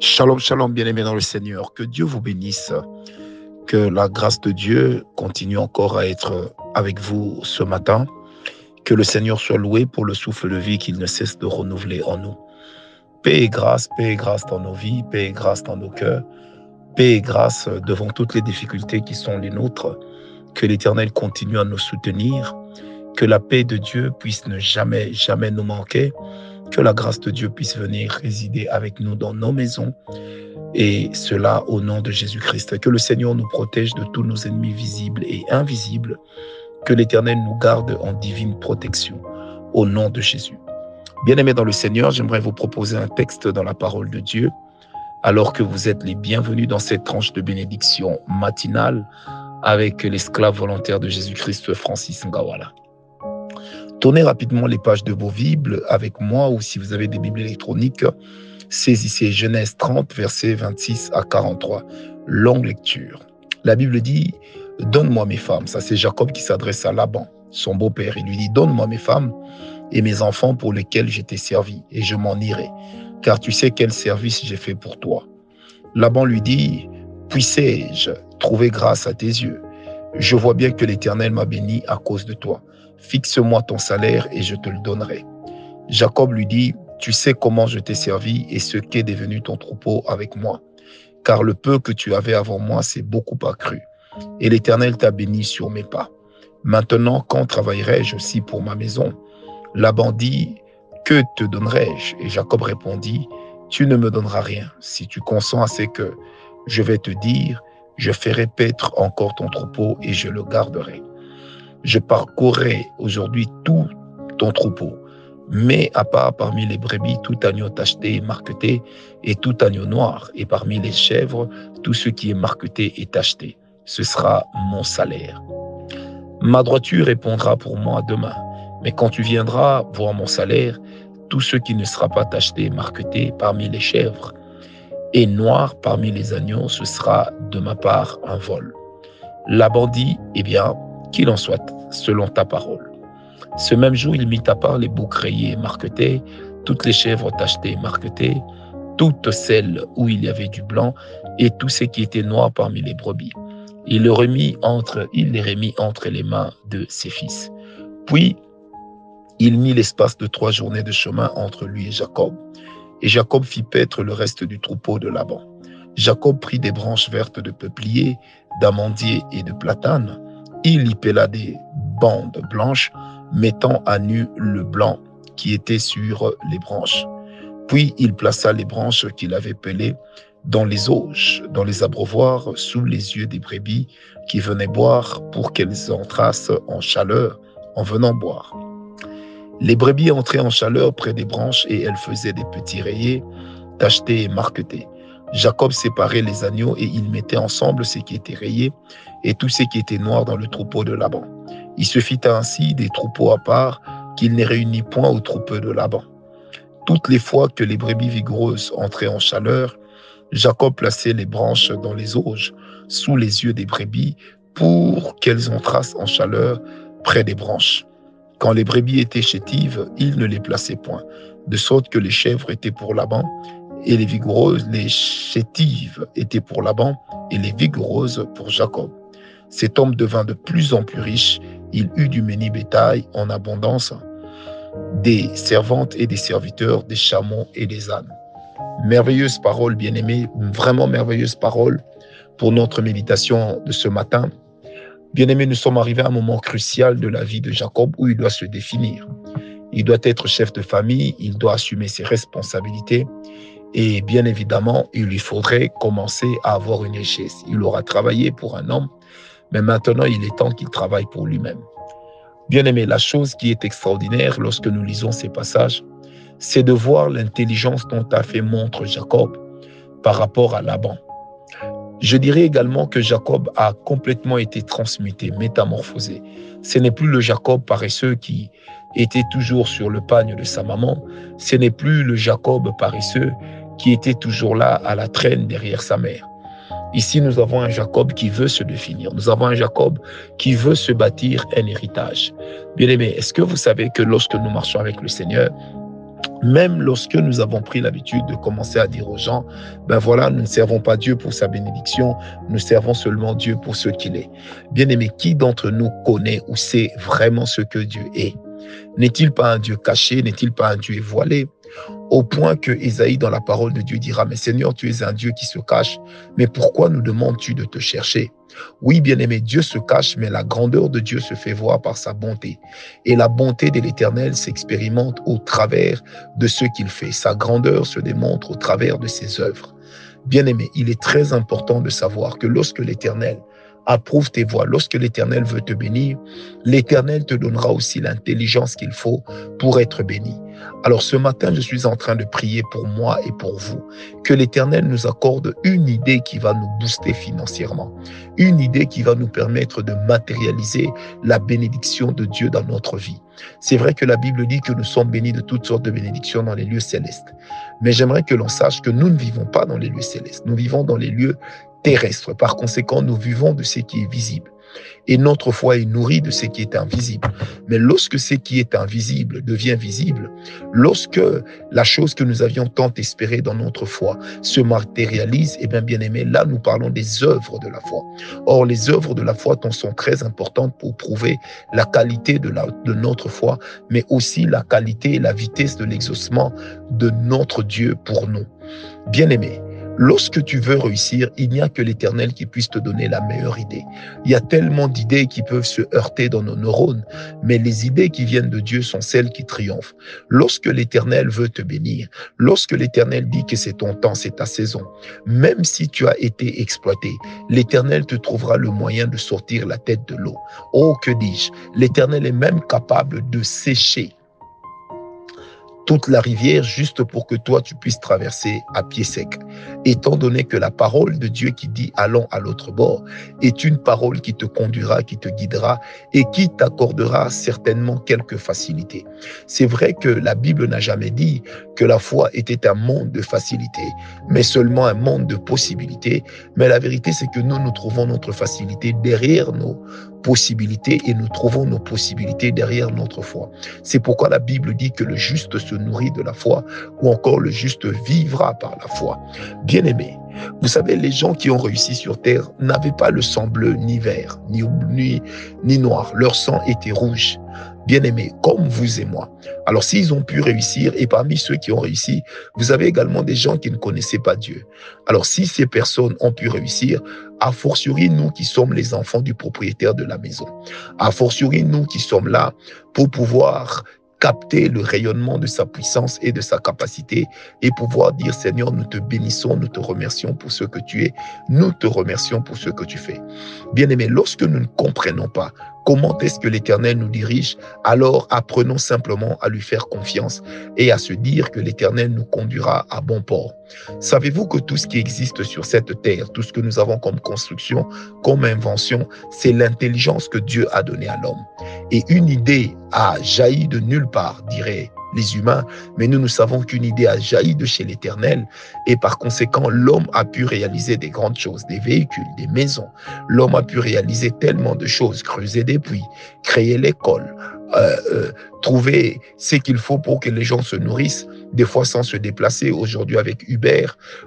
Shalom, shalom, bien-aimés dans le Seigneur. Que Dieu vous bénisse. Que la grâce de Dieu continue encore à être avec vous ce matin. Que le Seigneur soit loué pour le souffle de vie qu'il ne cesse de renouveler en nous. Paix et grâce, paix et grâce dans nos vies, paix et grâce dans nos cœurs, paix et grâce devant toutes les difficultés qui sont les nôtres. Que l'Éternel continue à nous soutenir. Que la paix de Dieu puisse ne jamais, jamais nous manquer que la grâce de Dieu puisse venir résider avec nous dans nos maisons. Et cela au nom de Jésus-Christ. Que le Seigneur nous protège de tous nos ennemis visibles et invisibles. Que l'Éternel nous garde en divine protection. Au nom de Jésus. Bien-aimés dans le Seigneur, j'aimerais vous proposer un texte dans la parole de Dieu. Alors que vous êtes les bienvenus dans cette tranche de bénédiction matinale avec l'esclave volontaire de Jésus-Christ, Francis Ngawala. Tournez rapidement les pages de vos Bibles avec moi ou si vous avez des Bibles électroniques, saisissez Genèse 30, versets 26 à 43. Longue lecture. La Bible dit Donne-moi mes femmes. Ça, c'est Jacob qui s'adresse à Laban, son beau-père. Il lui dit Donne-moi mes femmes et mes enfants pour lesquels j'étais servi, et je m'en irai, car tu sais quel service j'ai fait pour toi. Laban lui dit Puissais-je trouver grâce à tes yeux? Je vois bien que l'Éternel m'a béni à cause de toi. Fixe-moi ton salaire et je te le donnerai. Jacob lui dit, Tu sais comment je t'ai servi et ce qu'est devenu ton troupeau avec moi. Car le peu que tu avais avant moi s'est beaucoup accru. Et l'Éternel t'a béni sur mes pas. Maintenant, quand travaillerai-je aussi pour ma maison? Laban dit, Que te donnerai-je? Et Jacob répondit, Tu ne me donneras rien. Si tu consens à ce que je vais te dire, je ferai paître encore ton troupeau et je le garderai je parcourrai aujourd'hui tout ton troupeau. Mais à part parmi les brebis, tout agneau tacheté et marqueté, et tout agneau noir, et parmi les chèvres, tout ce qui est marqueté et tacheté. Ce sera mon salaire. Ma droiture répondra pour moi demain. Mais quand tu viendras voir mon salaire, tout ce qui ne sera pas tacheté et marqueté parmi les chèvres, et noir parmi les agneaux, ce sera de ma part un vol. La bandit, eh bien, qu'il en soit, selon ta parole. Ce même jour, il mit à part les boucs rayés et marquetés, toutes les chèvres tachetées et marquetées, toutes celles où il y avait du blanc, et tout ce qui était noir parmi les brebis. Il, le remit entre, il les remit entre les mains de ses fils. Puis, il mit l'espace de trois journées de chemin entre lui et Jacob. Et Jacob fit paître le reste du troupeau de Laban. Jacob prit des branches vertes de peuplier, d'amandier et de platane, il y pela des bandes blanches, mettant à nu le blanc qui était sur les branches. Puis il plaça les branches qu'il avait pelées dans les auges, dans les abreuvoirs, sous les yeux des brebis qui venaient boire pour qu'elles entrassent en chaleur en venant boire. Les brebis entraient en chaleur près des branches et elles faisaient des petits rayés, tachetés et marquetés. Jacob séparait les agneaux et il mettait ensemble ce qui était rayé et tout ce qui était noir dans le troupeau de Laban. Il se fit ainsi des troupeaux à part qu'il ne réunit point au troupeau de Laban. Toutes les fois que les brebis vigoureuses entraient en chaleur, Jacob plaçait les branches dans les auges, sous les yeux des brebis, pour qu'elles entrassent en chaleur près des branches. Quand les brebis étaient chétives, il ne les plaçait point, de sorte que les chèvres étaient pour Laban et les vigoureuses, les chétives étaient pour Laban et les vigoureuses pour Jacob. Cet homme devint de plus en plus riche. Il eut du menu bétail en abondance, des servantes et des serviteurs, des chameaux et des ânes. Merveilleuse parole, bien-aimée, vraiment merveilleuse parole pour notre méditation de ce matin. Bien-aimé, nous sommes arrivés à un moment crucial de la vie de Jacob où il doit se définir. Il doit être chef de famille, il doit assumer ses responsabilités, et bien évidemment, il lui faudrait commencer à avoir une richesse. Il aura travaillé pour un homme, mais maintenant il est temps qu'il travaille pour lui-même. Bien aimé, la chose qui est extraordinaire lorsque nous lisons ces passages, c'est de voir l'intelligence dont a fait montre Jacob par rapport à Laban. Je dirais également que Jacob a complètement été transmuté, métamorphosé. Ce n'est plus le Jacob paresseux qui était toujours sur le pagne de sa maman, ce n'est plus le Jacob paresseux qui était toujours là à la traîne derrière sa mère. Ici, nous avons un Jacob qui veut se définir. Nous avons un Jacob qui veut se bâtir un héritage. Bien aimé, est-ce que vous savez que lorsque nous marchons avec le Seigneur, Même lorsque nous avons pris l'habitude de commencer à dire aux gens, ben voilà, nous ne servons pas Dieu pour sa bénédiction, nous servons seulement Dieu pour ce qu'il est. Bien aimé, qui d'entre nous connaît ou sait vraiment ce que Dieu est? N'est-il pas un Dieu caché? N'est-il pas un Dieu voilé au point que Isaïe, dans la parole de Dieu, dira, mais Seigneur, tu es un Dieu qui se cache, mais pourquoi nous demandes-tu de te chercher? Oui, bien-aimé, Dieu se cache, mais la grandeur de Dieu se fait voir par sa bonté. Et la bonté de l'Éternel s'expérimente au travers de ce qu'il fait. Sa grandeur se démontre au travers de ses œuvres. Bien-aimé, il est très important de savoir que lorsque l'Éternel approuve tes voies. Lorsque l'Éternel veut te bénir, l'Éternel te donnera aussi l'intelligence qu'il faut pour être béni. Alors ce matin, je suis en train de prier pour moi et pour vous, que l'Éternel nous accorde une idée qui va nous booster financièrement, une idée qui va nous permettre de matérialiser la bénédiction de Dieu dans notre vie. C'est vrai que la Bible dit que nous sommes bénis de toutes sortes de bénédictions dans les lieux célestes, mais j'aimerais que l'on sache que nous ne vivons pas dans les lieux célestes, nous vivons dans les lieux terrestre. Par conséquent, nous vivons de ce qui est visible. Et notre foi est nourrie de ce qui est invisible. Mais lorsque ce qui est invisible devient visible, lorsque la chose que nous avions tant espérée dans notre foi se matérialise, et eh bien, bien aimé, là, nous parlons des œuvres de la foi. Or, les œuvres de la foi sont très importantes pour prouver la qualité de, de notre foi, mais aussi la qualité et la vitesse de l'exaucement de notre Dieu pour nous. Bien aimé, Lorsque tu veux réussir, il n'y a que l'Éternel qui puisse te donner la meilleure idée. Il y a tellement d'idées qui peuvent se heurter dans nos neurones, mais les idées qui viennent de Dieu sont celles qui triomphent. Lorsque l'Éternel veut te bénir, lorsque l'Éternel dit que c'est ton temps, c'est ta saison, même si tu as été exploité, l'Éternel te trouvera le moyen de sortir la tête de l'eau. Oh, que dis-je, l'Éternel est même capable de sécher toute la rivière juste pour que toi tu puisses traverser à pied sec. Étant donné que la parole de Dieu qui dit allons à l'autre bord est une parole qui te conduira, qui te guidera et qui t'accordera certainement quelques facilités. C'est vrai que la Bible n'a jamais dit que la foi était un monde de facilité, mais seulement un monde de possibilités. Mais la vérité, c'est que nous, nous trouvons notre facilité derrière nos possibilités et nous trouvons nos possibilités derrière notre foi. C'est pourquoi la Bible dit que le juste se nourrit de la foi ou encore le juste vivra par la foi. bien aimé vous savez, les gens qui ont réussi sur Terre n'avaient pas le sang bleu, ni vert, ni, ni, ni noir. Leur sang était rouge bien-aimés, comme vous et moi. Alors s'ils ont pu réussir, et parmi ceux qui ont réussi, vous avez également des gens qui ne connaissaient pas Dieu. Alors si ces personnes ont pu réussir, a fortiori nous qui sommes les enfants du propriétaire de la maison, a fortiori nous qui sommes là pour pouvoir capter le rayonnement de sa puissance et de sa capacité et pouvoir dire Seigneur, nous te bénissons, nous te remercions pour ce que tu es, nous te remercions pour ce que tu fais. Bien aimé, lorsque nous ne comprenons pas Comment est-ce que l'Éternel nous dirige? Alors apprenons simplement à lui faire confiance et à se dire que l'Éternel nous conduira à bon port. Savez-vous que tout ce qui existe sur cette terre, tout ce que nous avons comme construction, comme invention, c'est l'intelligence que Dieu a donnée à l'homme. Et une idée a jailli de nulle part, dirait les humains, mais nous, nous savons qu'une idée a jailli de chez l'Éternel et par conséquent, l'homme a pu réaliser des grandes choses, des véhicules, des maisons. L'homme a pu réaliser tellement de choses, creuser des puits, créer l'école, euh, euh, trouver ce qu'il faut pour que les gens se nourrissent, des fois sans se déplacer, aujourd'hui avec Uber,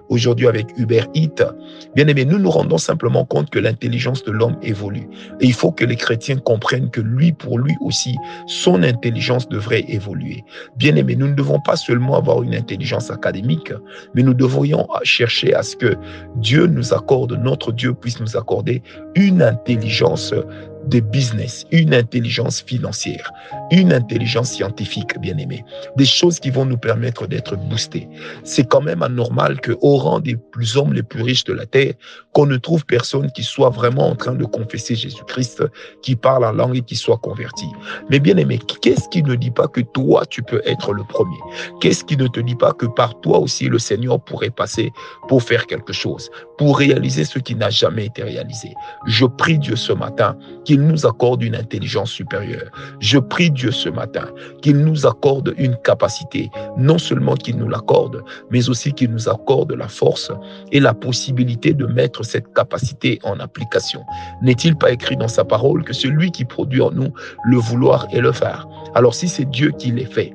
aujourd'hui avec Uber Eats. Bien aimé, nous nous rendons simplement compte que l'intelligence de l'homme évolue. Et il faut que les chrétiens comprennent que lui, pour lui aussi, son intelligence devrait évoluer. Bien aimé, nous ne devons pas seulement avoir une intelligence académique, mais nous devrions chercher à ce que Dieu nous accorde, notre Dieu puisse nous accorder une intelligence de business, une intelligence financière, une intelligence scientifique, bien aimé, des choses qui vont nous permettre d'être boostés. C'est quand même anormal que au rang des plus hommes les plus riches de la terre, qu'on ne trouve personne qui soit vraiment en train de confesser Jésus-Christ, qui parle en langue et qui soit converti. Mais bien aimé, qu'est-ce qui ne dit pas que toi, tu peux être le premier? Qu'est-ce qui ne te dit pas que par toi aussi, le Seigneur pourrait passer pour faire quelque chose, pour réaliser ce qui n'a jamais été réalisé? Je prie Dieu ce matin nous accorde une intelligence supérieure. Je prie Dieu ce matin qu'il nous accorde une capacité, non seulement qu'il nous l'accorde, mais aussi qu'il nous accorde la force et la possibilité de mettre cette capacité en application. N'est-il pas écrit dans sa parole que celui qui produit en nous le vouloir et le faire? Alors si c'est Dieu qui les fait,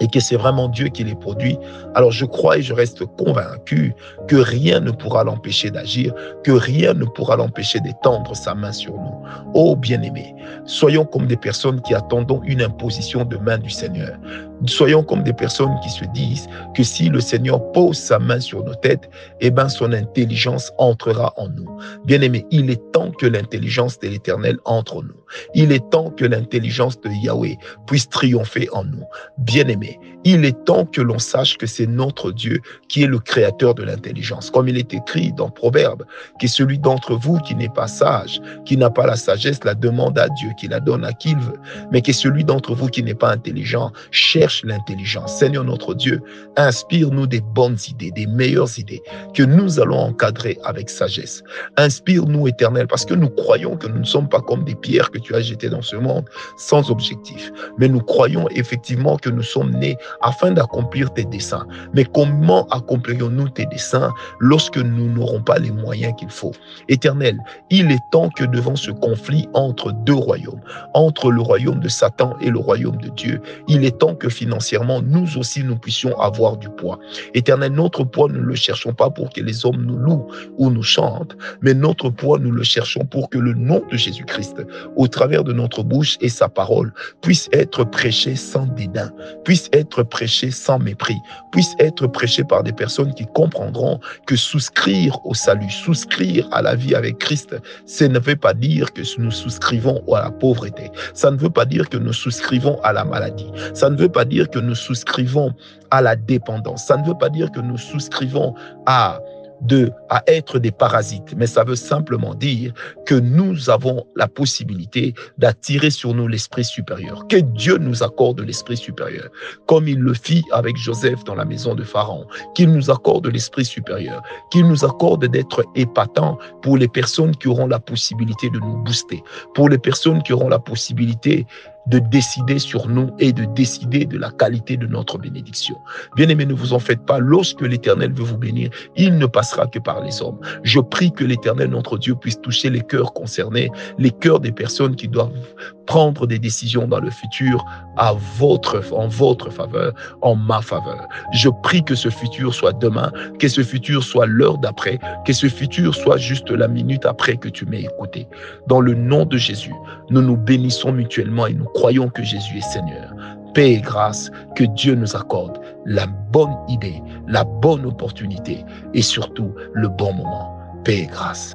et que c'est vraiment Dieu qui les produit, alors je crois et je reste convaincu que rien ne pourra l'empêcher d'agir, que rien ne pourra l'empêcher d'étendre sa main sur nous. Oh bien-aimés, soyons comme des personnes qui attendons une imposition de main du Seigneur. Soyons comme des personnes qui se disent que si le Seigneur pose sa main sur nos têtes, eh ben son intelligence entrera en nous. Bien-aimés, il est temps que l'intelligence de l'Éternel entre en nous. Il est temps que l'intelligence de Yahweh puisse triompher en nous. Bien-aimés, il est temps que l'on sache que c'est notre Dieu qui est le créateur de l'intelligence. Comme il est écrit dans Proverbe, que celui d'entre vous qui n'est pas sage, qui n'a pas la sagesse, la demande à Dieu, qui la donne à qui il veut. Mais que celui d'entre vous qui n'est pas intelligent cherche l'intelligence. Seigneur notre Dieu, inspire-nous des bonnes idées, des meilleures idées que nous allons encadrer avec sagesse. Inspire-nous, éternel, parce que nous croyons que nous ne sommes pas comme des pierres que tu as jetées dans ce monde sans objectif. Mais nous croyons effectivement que nous sommes nés afin d'accomplir tes desseins. Mais comment accomplirions-nous tes desseins lorsque nous n'aurons pas les moyens qu'il faut? Éternel, il est temps que devant ce conflit entre deux royaumes, entre le royaume de Satan et le royaume de Dieu, il est temps que financièrement, nous aussi, nous puissions avoir du poids. Éternel, notre poids, nous ne le cherchons pas pour que les hommes nous louent ou nous chantent, mais notre poids, nous le cherchons pour que le nom de Jésus-Christ, au travers de notre bouche et sa parole, puisse être prêché sans dédain, puisse être prêché sans mépris, puisse être prêché par des personnes qui comprendront que souscrire au salut, souscrire à la vie avec Christ, ça ne veut pas dire que nous souscrivons à la pauvreté. Ça ne veut pas dire que nous souscrivons à la maladie. Ça ne veut pas dire que nous souscrivons à la dépendance. Ça ne veut pas dire que nous souscrivons à de, à être des parasites, mais ça veut simplement dire que nous avons la possibilité d'attirer sur nous l'esprit supérieur, que Dieu nous accorde l'esprit supérieur, comme il le fit avec Joseph dans la maison de Pharaon, qu'il nous accorde l'esprit supérieur, qu'il nous accorde d'être épatants pour les personnes qui auront la possibilité de nous booster, pour les personnes qui auront la possibilité de décider sur nous et de décider de la qualité de notre bénédiction. Bien-aimés, ne vous en faites pas. Lorsque l'Éternel veut vous bénir, il ne passera que par les hommes. Je prie que l'Éternel, notre Dieu, puisse toucher les cœurs concernés, les cœurs des personnes qui doivent prendre des décisions dans le futur en votre faveur, en ma faveur. Je prie que ce futur soit demain, que ce futur soit l'heure d'après, que ce futur soit juste la minute après que tu m'aies écouté. Dans le nom de Jésus, nous nous bénissons mutuellement et nous croyons que Jésus est Seigneur. Paix et grâce, que Dieu nous accorde la bonne idée, la bonne opportunité et surtout le bon moment. Paix et grâce.